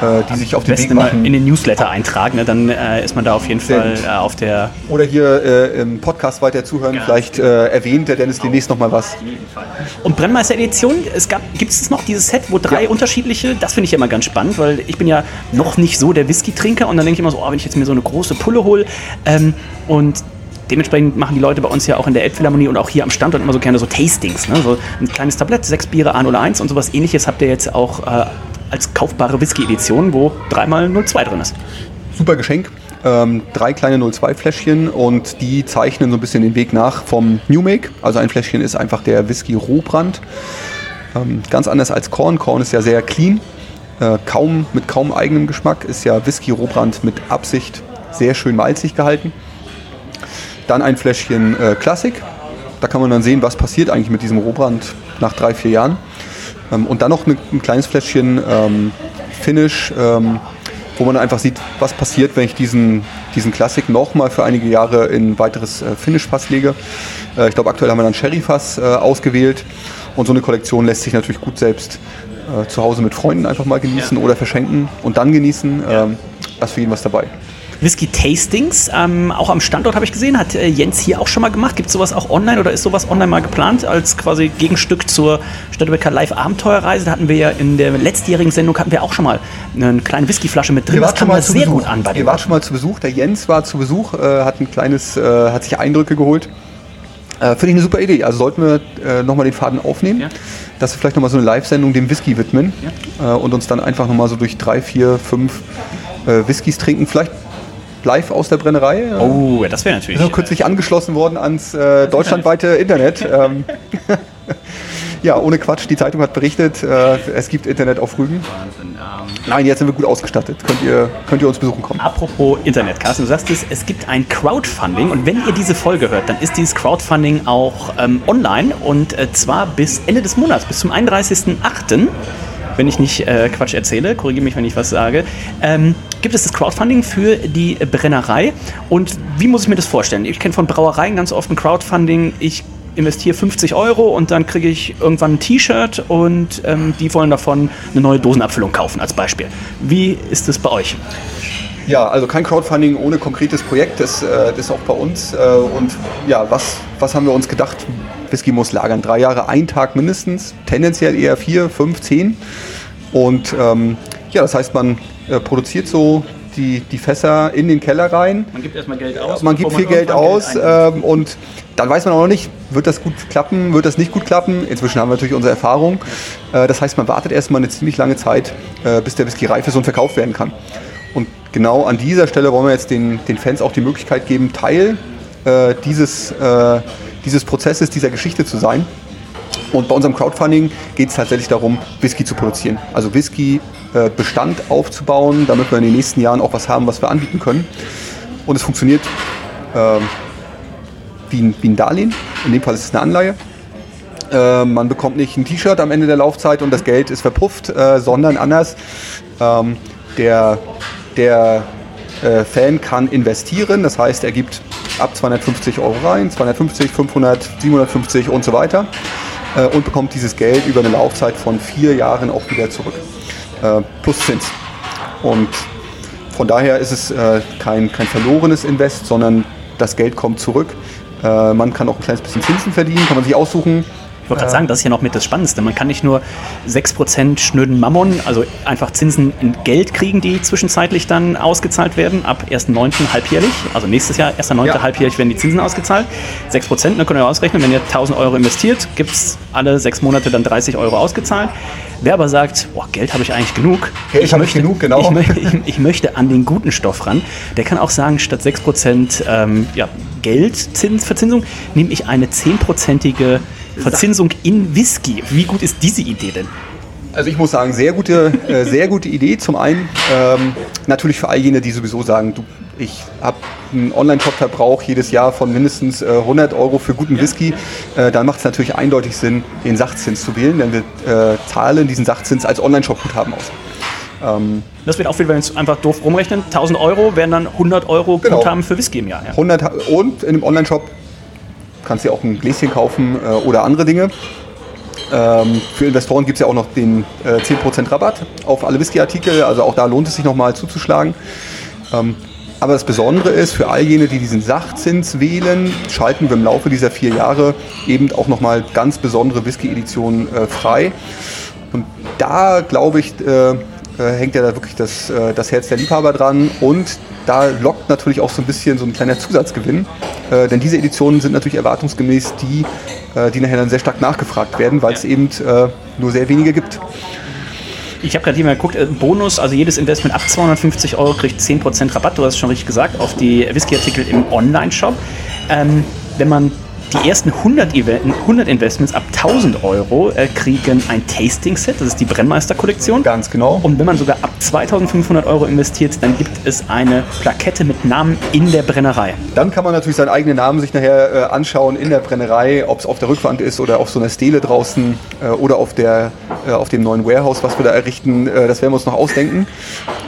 äh, die sich auf den Weg machen. in den Newsletter eintragen, ne? dann äh, ist man da auf jeden Fall äh, auf der... Oder hier äh, im Podcast weiter zuhören, ja. vielleicht äh, erwähnt der Dennis demnächst nochmal was. Und Brennmeister Edition, es gab, gibt es noch dieses Set, wo drei ja. unterschiedliche, das finde ich immer ganz spannend, weil ich bin ja noch nicht so der Whisky-Trinker und dann denke ich immer so, oh, wenn ich jetzt mir so eine große Pulle hole ähm, und dementsprechend machen die Leute bei uns ja auch in der Elbphilharmonie und auch hier am Standort immer so gerne so Tastings. Ne? So ein kleines Tablett, sechs Biere, A01 und sowas ähnliches habt ihr jetzt auch äh, als kaufbare Whisky-Edition, wo dreimal 02 drin ist. Super Geschenk. Ähm, drei kleine 02-Fläschchen und die zeichnen so ein bisschen den Weg nach vom New Make. Also ein Fläschchen ist einfach der Whisky Rohbrand. Ähm, ganz anders als Korn. Korn ist ja sehr clean, äh, kaum, mit kaum eigenem Geschmack. Ist ja Whisky Rohbrand mit Absicht sehr schön malzig gehalten. Dann ein Fläschchen äh. Da kann man dann sehen, was passiert eigentlich mit diesem Rohbrand nach drei, vier Jahren. Ähm, und dann noch ein, ein kleines Fläschchen ähm, Finish, ähm, wo man einfach sieht, was passiert, wenn ich diesen, diesen Classic nochmal für einige Jahre in ein weiteres äh, Finish-Fass lege. Äh, ich glaube, aktuell haben wir dann Sherry-Fass äh, ausgewählt. Und so eine Kollektion lässt sich natürlich gut selbst äh, zu Hause mit Freunden einfach mal genießen ja. oder verschenken und dann genießen. Ja. Ähm, da ist für jeden was dabei. Whisky-Tastings, ähm, auch am Standort habe ich gesehen, hat äh, Jens hier auch schon mal gemacht. Gibt es sowas auch online oder ist sowas online mal geplant als quasi Gegenstück zur Stadtbecker Live Abenteuerreise? Da hatten wir ja in der letztjährigen Sendung hatten wir auch schon mal eine kleine Whiskyflasche mit drin. Ihr wart schon mal sehr Besuch. gut an bei Ihr wart schon mal zu Besuch. Der Jens war zu Besuch, äh, hat ein kleines, äh, hat sich Eindrücke geholt. Äh, Finde ich eine super Idee. Also sollten wir äh, nochmal den Faden aufnehmen, ja. dass wir vielleicht nochmal so eine Live-Sendung dem Whisky widmen ja. äh, und uns dann einfach nochmal so durch drei, vier, fünf äh, Whiskys trinken. Vielleicht live aus der Brennerei. Oh, das wäre natürlich. Ist kürzlich angeschlossen worden ans äh, deutschlandweite Internet. Ähm, ja, ohne Quatsch, die Zeitung hat berichtet, äh, es gibt Internet auf Rügen. Wahnsinn. Ähm, Nein, jetzt sind wir gut ausgestattet. Könnt ihr, könnt ihr uns besuchen kommen. Apropos Internet, Carsten, du sagst es, es gibt ein Crowdfunding und wenn ihr diese Folge hört, dann ist dieses Crowdfunding auch ähm, online und äh, zwar bis Ende des Monats, bis zum 31.08 wenn ich nicht äh, Quatsch erzähle, korrigiere mich, wenn ich was sage, ähm, gibt es das Crowdfunding für die Brennerei. Und wie muss ich mir das vorstellen? Ich kenne von Brauereien ganz oft ein Crowdfunding. Ich investiere 50 Euro und dann kriege ich irgendwann ein T-Shirt und ähm, die wollen davon eine neue Dosenabfüllung kaufen, als Beispiel. Wie ist es bei euch? Ja, also kein Crowdfunding ohne konkretes Projekt, das, äh, das ist auch bei uns. Äh, und ja, was, was haben wir uns gedacht? Whisky muss lagern. Drei Jahre, ein Tag mindestens, tendenziell eher vier, fünf, zehn. Und ähm, ja, das heißt, man äh, produziert so die, die Fässer in den Keller rein. Man gibt erstmal Geld aus. Man gibt viel man Geld aus Geld ähm, und dann weiß man auch noch nicht, wird das gut klappen, wird das nicht gut klappen. Inzwischen haben wir natürlich unsere Erfahrung. Das heißt, man wartet erstmal eine ziemlich lange Zeit, bis der Whisky reif ist und verkauft werden kann. Genau an dieser Stelle wollen wir jetzt den, den Fans auch die Möglichkeit geben, Teil äh, dieses, äh, dieses Prozesses, dieser Geschichte zu sein. Und bei unserem Crowdfunding geht es tatsächlich darum, Whisky zu produzieren. Also Whisky-Bestand äh, aufzubauen, damit wir in den nächsten Jahren auch was haben, was wir anbieten können. Und es funktioniert äh, wie, ein, wie ein Darlehen. In dem Fall ist es eine Anleihe. Äh, man bekommt nicht ein T-Shirt am Ende der Laufzeit und das Geld ist verpufft, äh, sondern anders. Ähm, der, der äh, Fan kann investieren, das heißt, er gibt ab 250 Euro rein, 250, 500, 750 und so weiter äh, und bekommt dieses Geld über eine Laufzeit von vier Jahren auch wieder zurück. Äh, plus Zins. Und von daher ist es äh, kein, kein verlorenes Invest, sondern das Geld kommt zurück. Äh, man kann auch ein kleines bisschen Zinsen verdienen, kann man sich aussuchen, ich wollte gerade sagen, das ist ja noch mit das Spannendste. Man kann nicht nur 6% schnöden Mammon, also einfach Zinsen in Geld kriegen, die zwischenzeitlich dann ausgezahlt werden, ab 1.9. halbjährlich. Also nächstes Jahr, 1.9. Ja. halbjährlich werden die Zinsen ausgezahlt. 6%, dann könnt ihr ausrechnen, wenn ihr 1000 Euro investiert, gibt es alle sechs Monate dann 30 Euro ausgezahlt. Wer aber sagt, boah, Geld habe ich eigentlich genug. Geld ich, möchte, genug, genau. Ich, möchte, ich, ich, möchte an den guten Stoff ran. Der kann auch sagen, statt 6% ähm, ja, Geldverzinsung nehme ich eine 10%ige Verzinsung in Whisky. Wie gut ist diese Idee denn? Also ich muss sagen, sehr gute, äh, sehr gute Idee. Zum einen ähm, natürlich für all jene, die sowieso sagen, du, ich habe einen Online-Shop-Verbrauch jedes Jahr von mindestens äh, 100 Euro für guten Whisky. Äh, dann macht es natürlich eindeutig Sinn, den Sachzins zu wählen, denn wir äh, zahlen diesen Sachzins als Online-Shop-Guthaben aus. Ähm, das wird auch viel, wenn wir es einfach doof rumrechnen. 1000 Euro wären dann 100 Euro genau. Guthaben für Whisky im Jahr. Ja. 100, und in dem Online-Shop kannst du auch ein Gläschen kaufen äh, oder andere Dinge. Ähm, für Investoren gibt es ja auch noch den äh, 10% Rabatt auf alle Whisky-Artikel, also auch da lohnt es sich nochmal zuzuschlagen. Ähm, aber das Besondere ist, für all jene, die diesen Sachzins wählen, schalten wir im Laufe dieser vier Jahre eben auch nochmal ganz besondere Whisky-Editionen äh, frei. Und da, glaube ich, äh, äh, hängt ja da wirklich das, äh, das Herz der Liebhaber dran. Und da lockt natürlich auch so ein bisschen so ein kleiner Zusatzgewinn. Äh, denn diese Editionen sind natürlich erwartungsgemäß die, äh, die nachher dann sehr stark nachgefragt werden, weil es eben nur sehr wenige gibt. Ich habe gerade hier mal geguckt, äh, Bonus, also jedes Investment ab 250 Euro kriegt 10% Rabatt, du hast es schon richtig gesagt, auf die Whisky-Artikel im Online-Shop. Ähm, wenn man die ersten 100, 100 Investments ab 1000 Euro äh, kriegen ein Tasting-Set, das ist die Brennmeister-Kollektion. Ganz genau. Und wenn man sogar ab 2500 Euro investiert, dann gibt es eine Plakette mit Namen in der Brennerei. Dann kann man natürlich seinen eigenen Namen sich nachher äh, anschauen in der Brennerei, ob es auf der Rückwand ist oder auf so einer Stele draußen äh, oder auf, der, äh, auf dem neuen Warehouse, was wir da errichten. Äh, das werden wir uns noch ausdenken.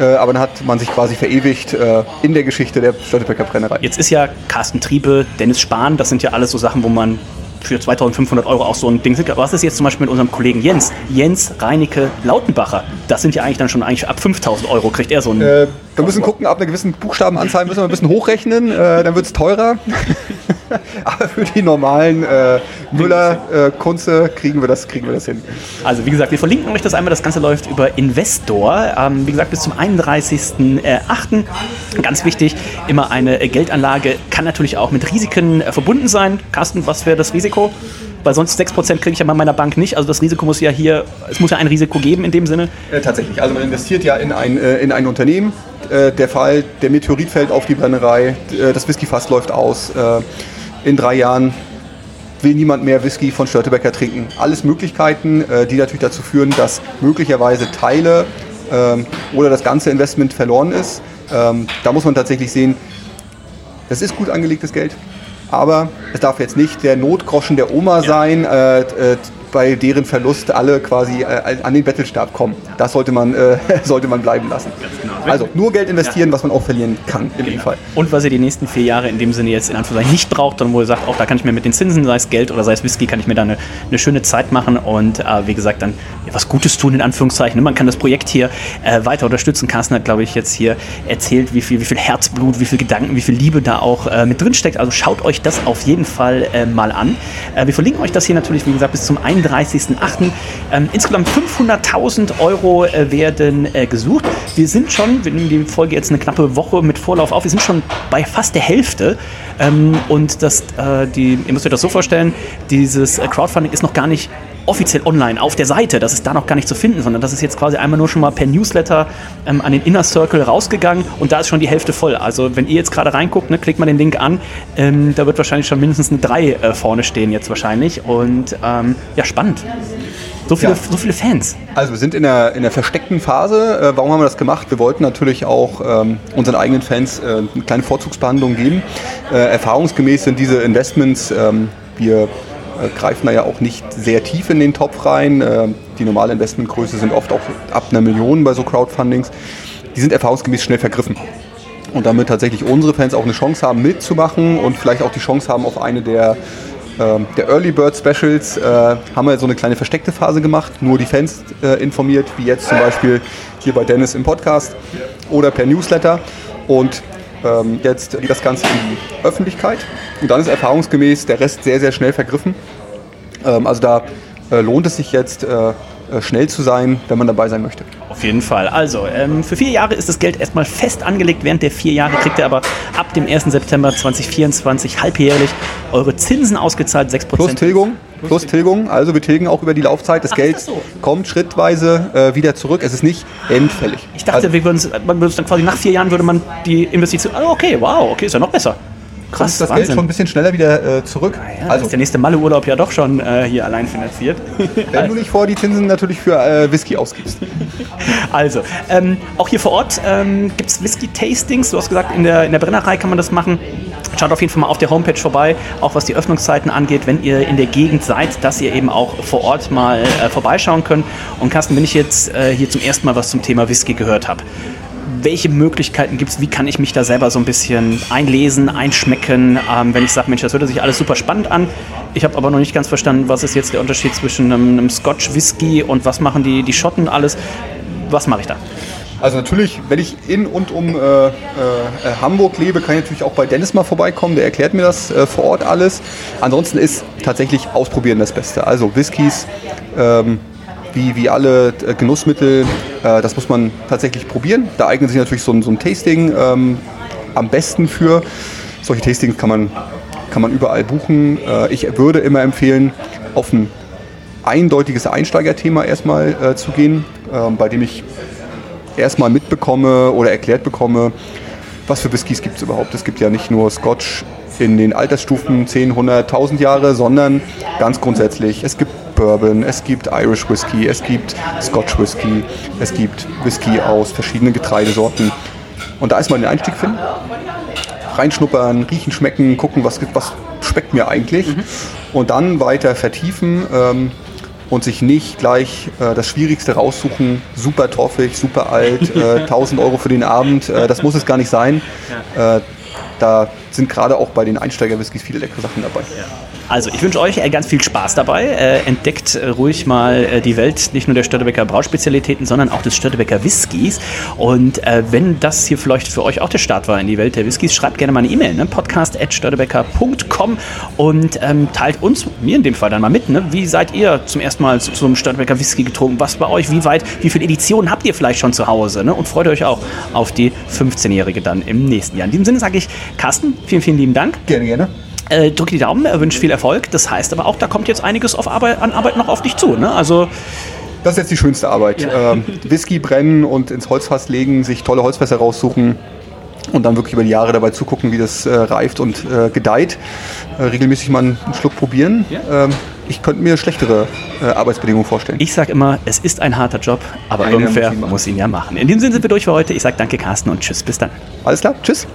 Äh, aber dann hat man sich quasi verewigt in der Geschichte der Störtebecker Brennerei. Jetzt ist ja Carsten Triebe, Dennis Spahn, das sind ja alles so Sachen, Sachen, wo man für 2500 Euro auch so ein Ding sieht. Was ist jetzt zum Beispiel mit unserem Kollegen Jens? Jens Reinecke Lautenbacher. Das sind ja eigentlich dann schon eigentlich ab 5000 Euro kriegt er so ein. Äh, wir müssen gucken, ab einer gewissen Buchstabenanzahl müssen wir ein bisschen hochrechnen, äh, dann wird es teurer. Aber für die normalen äh, Müller, äh, Kunze kriegen wir, das, kriegen wir das hin. Also wie gesagt, wir verlinken euch das einmal. Das Ganze läuft über Investor. Ähm, wie gesagt, bis zum 31.08. Ganz wichtig, immer eine Geldanlage kann natürlich auch mit Risiken äh, verbunden sein. Carsten, was wäre das Risiko? Weil sonst 6% kriege ich ja bei meiner Bank nicht. Also das Risiko muss ja hier, es muss ja ein Risiko geben in dem Sinne. Äh, tatsächlich, also man investiert ja in ein, äh, in ein Unternehmen. Äh, der Fall, der Meteorit fällt auf die Brennerei, äh, das Whiskyfass läuft aus. Äh, in drei Jahren will niemand mehr Whisky von Störtebecker trinken. Alles Möglichkeiten, äh, die natürlich dazu führen, dass möglicherweise Teile ähm, oder das ganze Investment verloren ist. Ähm, da muss man tatsächlich sehen, das ist gut angelegtes Geld, aber es darf jetzt nicht der Notgroschen der Oma sein, äh, äh, bei deren Verlust alle quasi äh, an den Bettelstab kommen. Das sollte man, äh, sollte man bleiben lassen. Genau. Also nur Geld investieren, ja. was man auch verlieren kann, im genau. Fall. Und was ihr die nächsten vier Jahre in dem Sinne jetzt in Anführungszeichen nicht braucht, sondern wo ihr sagt, auch da kann ich mir mit den Zinsen, sei es Geld oder sei es Whisky, kann ich mir da eine, eine schöne Zeit machen und äh, wie gesagt dann ja, was Gutes tun, in Anführungszeichen. Man kann das Projekt hier äh, weiter unterstützen. Carsten hat, glaube ich, jetzt hier erzählt, wie viel, wie viel Herzblut, wie viel Gedanken, wie viel Liebe da auch äh, mit drin steckt. Also schaut euch das auf jeden Fall äh, mal an. Äh, wir verlinken euch das hier natürlich, wie gesagt, bis zum 31. 31.08. Ähm, insgesamt 500.000 Euro äh, werden äh, gesucht. Wir sind schon, wir nehmen die Folge jetzt eine knappe Woche mit Vorlauf auf, wir sind schon bei fast der Hälfte. Ähm, und das, äh, die, ihr müsst euch das so vorstellen, dieses äh, Crowdfunding ist noch gar nicht offiziell online auf der Seite. Das ist da noch gar nicht zu finden, sondern das ist jetzt quasi einmal nur schon mal per Newsletter ähm, an den Inner Circle rausgegangen und da ist schon die Hälfte voll. Also wenn ihr jetzt gerade reinguckt, ne, klickt mal den Link an, ähm, da wird wahrscheinlich schon mindestens eine 3 äh, vorne stehen jetzt wahrscheinlich und ähm, ja, spannend. So viele, ja. so viele Fans. Also wir sind in der, in der versteckten Phase. Äh, warum haben wir das gemacht? Wir wollten natürlich auch ähm, unseren eigenen Fans äh, eine kleine Vorzugsbehandlung geben. Äh, erfahrungsgemäß sind diese Investments, ähm, wir greifen da ja auch nicht sehr tief in den Topf rein. Äh, die normale Investmentgröße sind oft auch ab einer Million bei so Crowdfundings. Die sind erfahrungsgemäß schnell vergriffen. Und damit tatsächlich unsere Fans auch eine Chance haben mitzumachen und vielleicht auch die Chance haben auf eine der ähm, der Early Bird Specials äh, haben wir so eine kleine versteckte Phase gemacht, nur die Fans äh, informiert, wie jetzt zum Beispiel hier bei Dennis im Podcast oder per Newsletter. Und ähm, jetzt geht das Ganze in die Öffentlichkeit und dann ist erfahrungsgemäß der Rest sehr, sehr schnell vergriffen. Ähm, also da äh, lohnt es sich jetzt äh, schnell zu sein, wenn man dabei sein möchte. Auf jeden Fall. Also, ähm, für vier Jahre ist das Geld erstmal fest angelegt. Während der vier Jahre kriegt ihr aber ab dem 1. September 2024 halbjährlich eure Zinsen ausgezahlt, 6%. Plus Tilgung. Plus Tilgung, also wir tilgen auch über die Laufzeit. Das Ach, Geld das so? kommt schrittweise äh, wieder zurück. Es ist nicht endfällig. Ich dachte, also, wir würden man würde dann quasi nach vier Jahren würde man die Investition. Oh, okay, wow, okay, ist ja noch besser. Krass, das Wahnsinn. Geld schon ein bisschen schneller wieder äh, zurück. Ah, ja, also ist der nächste Malle-Urlaub ja doch schon äh, hier allein finanziert. Wenn du nicht vor die Zinsen natürlich für äh, Whisky ausgibst. Also, ähm, auch hier vor Ort ähm, gibt es Whisky-Tastings. Du hast gesagt, in der, in der Brennerei kann man das machen. Schaut auf jeden Fall mal auf der Homepage vorbei, auch was die Öffnungszeiten angeht, wenn ihr in der Gegend seid, dass ihr eben auch vor Ort mal äh, vorbeischauen könnt. Und Carsten, wenn ich jetzt äh, hier zum ersten Mal was zum Thema Whisky gehört habe, welche Möglichkeiten gibt es, wie kann ich mich da selber so ein bisschen einlesen, einschmecken, ähm, wenn ich sage, Mensch, das hört sich alles super spannend an. Ich habe aber noch nicht ganz verstanden, was ist jetzt der Unterschied zwischen einem, einem Scotch Whisky und was machen die, die Schotten alles. Was mache ich da? Also natürlich, wenn ich in und um äh, äh, Hamburg lebe, kann ich natürlich auch bei Dennis mal vorbeikommen. Der erklärt mir das äh, vor Ort alles. Ansonsten ist tatsächlich Ausprobieren das Beste. Also Whiskys, ähm, wie, wie alle äh, Genussmittel, äh, das muss man tatsächlich probieren. Da eignet sich natürlich so ein, so ein Tasting ähm, am besten für. Solche Tastings kann man, kann man überall buchen. Äh, ich würde immer empfehlen, auf ein eindeutiges Einsteigerthema erstmal zu gehen, ähm, bei dem ich erstmal mitbekomme oder erklärt bekomme, was für Whiskys gibt es überhaupt. Es gibt ja nicht nur Scotch in den Altersstufen 10, 100, 1000 Jahre, sondern ganz grundsätzlich, es gibt Bourbon, es gibt Irish Whisky, es gibt Scotch Whisky, es gibt Whisky aus verschiedenen Getreidesorten. Und da ist mal den Einstieg finden. Reinschnuppern, riechen, schmecken, gucken, was, was schmeckt mir eigentlich. Mhm. Und dann weiter vertiefen. Ähm, und sich nicht gleich äh, das Schwierigste raussuchen, super toffig, super alt, äh, 1000 Euro für den Abend, äh, das muss es gar nicht sein. Äh, da sind gerade auch bei den Einsteiger-Whiskys viele leckere Sachen dabei. Ja. Also, ich wünsche euch äh, ganz viel Spaß dabei. Äh, entdeckt äh, ruhig mal die Welt nicht nur der Störtebecker Brauspezialitäten, sondern auch des Störtebecker Whiskys. Und wenn das hier vielleicht für euch auch der Start war in die Welt der Whiskys, schreibt gerne mal eine E-Mail, ne? podcast.störtebecker.com und ähm, teilt uns, mir in dem Fall dann mal mit, ne? wie seid ihr zum ersten Mal zum Störtebecker Whisky getrunken? Was bei euch? Wie weit? Wie viele Editionen habt ihr vielleicht schon zu Hause? Ne? Und freut euch auch auf die 15-Jährige dann im nächsten Jahr. In diesem Sinne sage ich, Carsten, vielen, vielen lieben Dank. Gerne, gerne. Äh, drück die Daumen, er wünscht viel Erfolg. Das heißt aber auch, da kommt jetzt einiges Arbeit, an Arbeit noch auf dich zu. Ne? Also das ist jetzt die schönste Arbeit. Ja. Ähm, Whisky brennen und ins Holzfass legen, sich tolle Holzfässer raussuchen und dann wirklich über die Jahre dabei zugucken, wie das äh, reift und äh, gedeiht. Äh, regelmäßig mal einen Schluck probieren. Ja. Ähm, ich könnte mir schlechtere äh, Arbeitsbedingungen vorstellen. Ich sage immer, es ist ein harter Job, aber Einer irgendwer muss ihn, muss ihn, ja machen. In dem Sinne sind wir durch für heute. Ich sage danke, Carsten, und tschüss, bis dann. Alles klar, tschüss.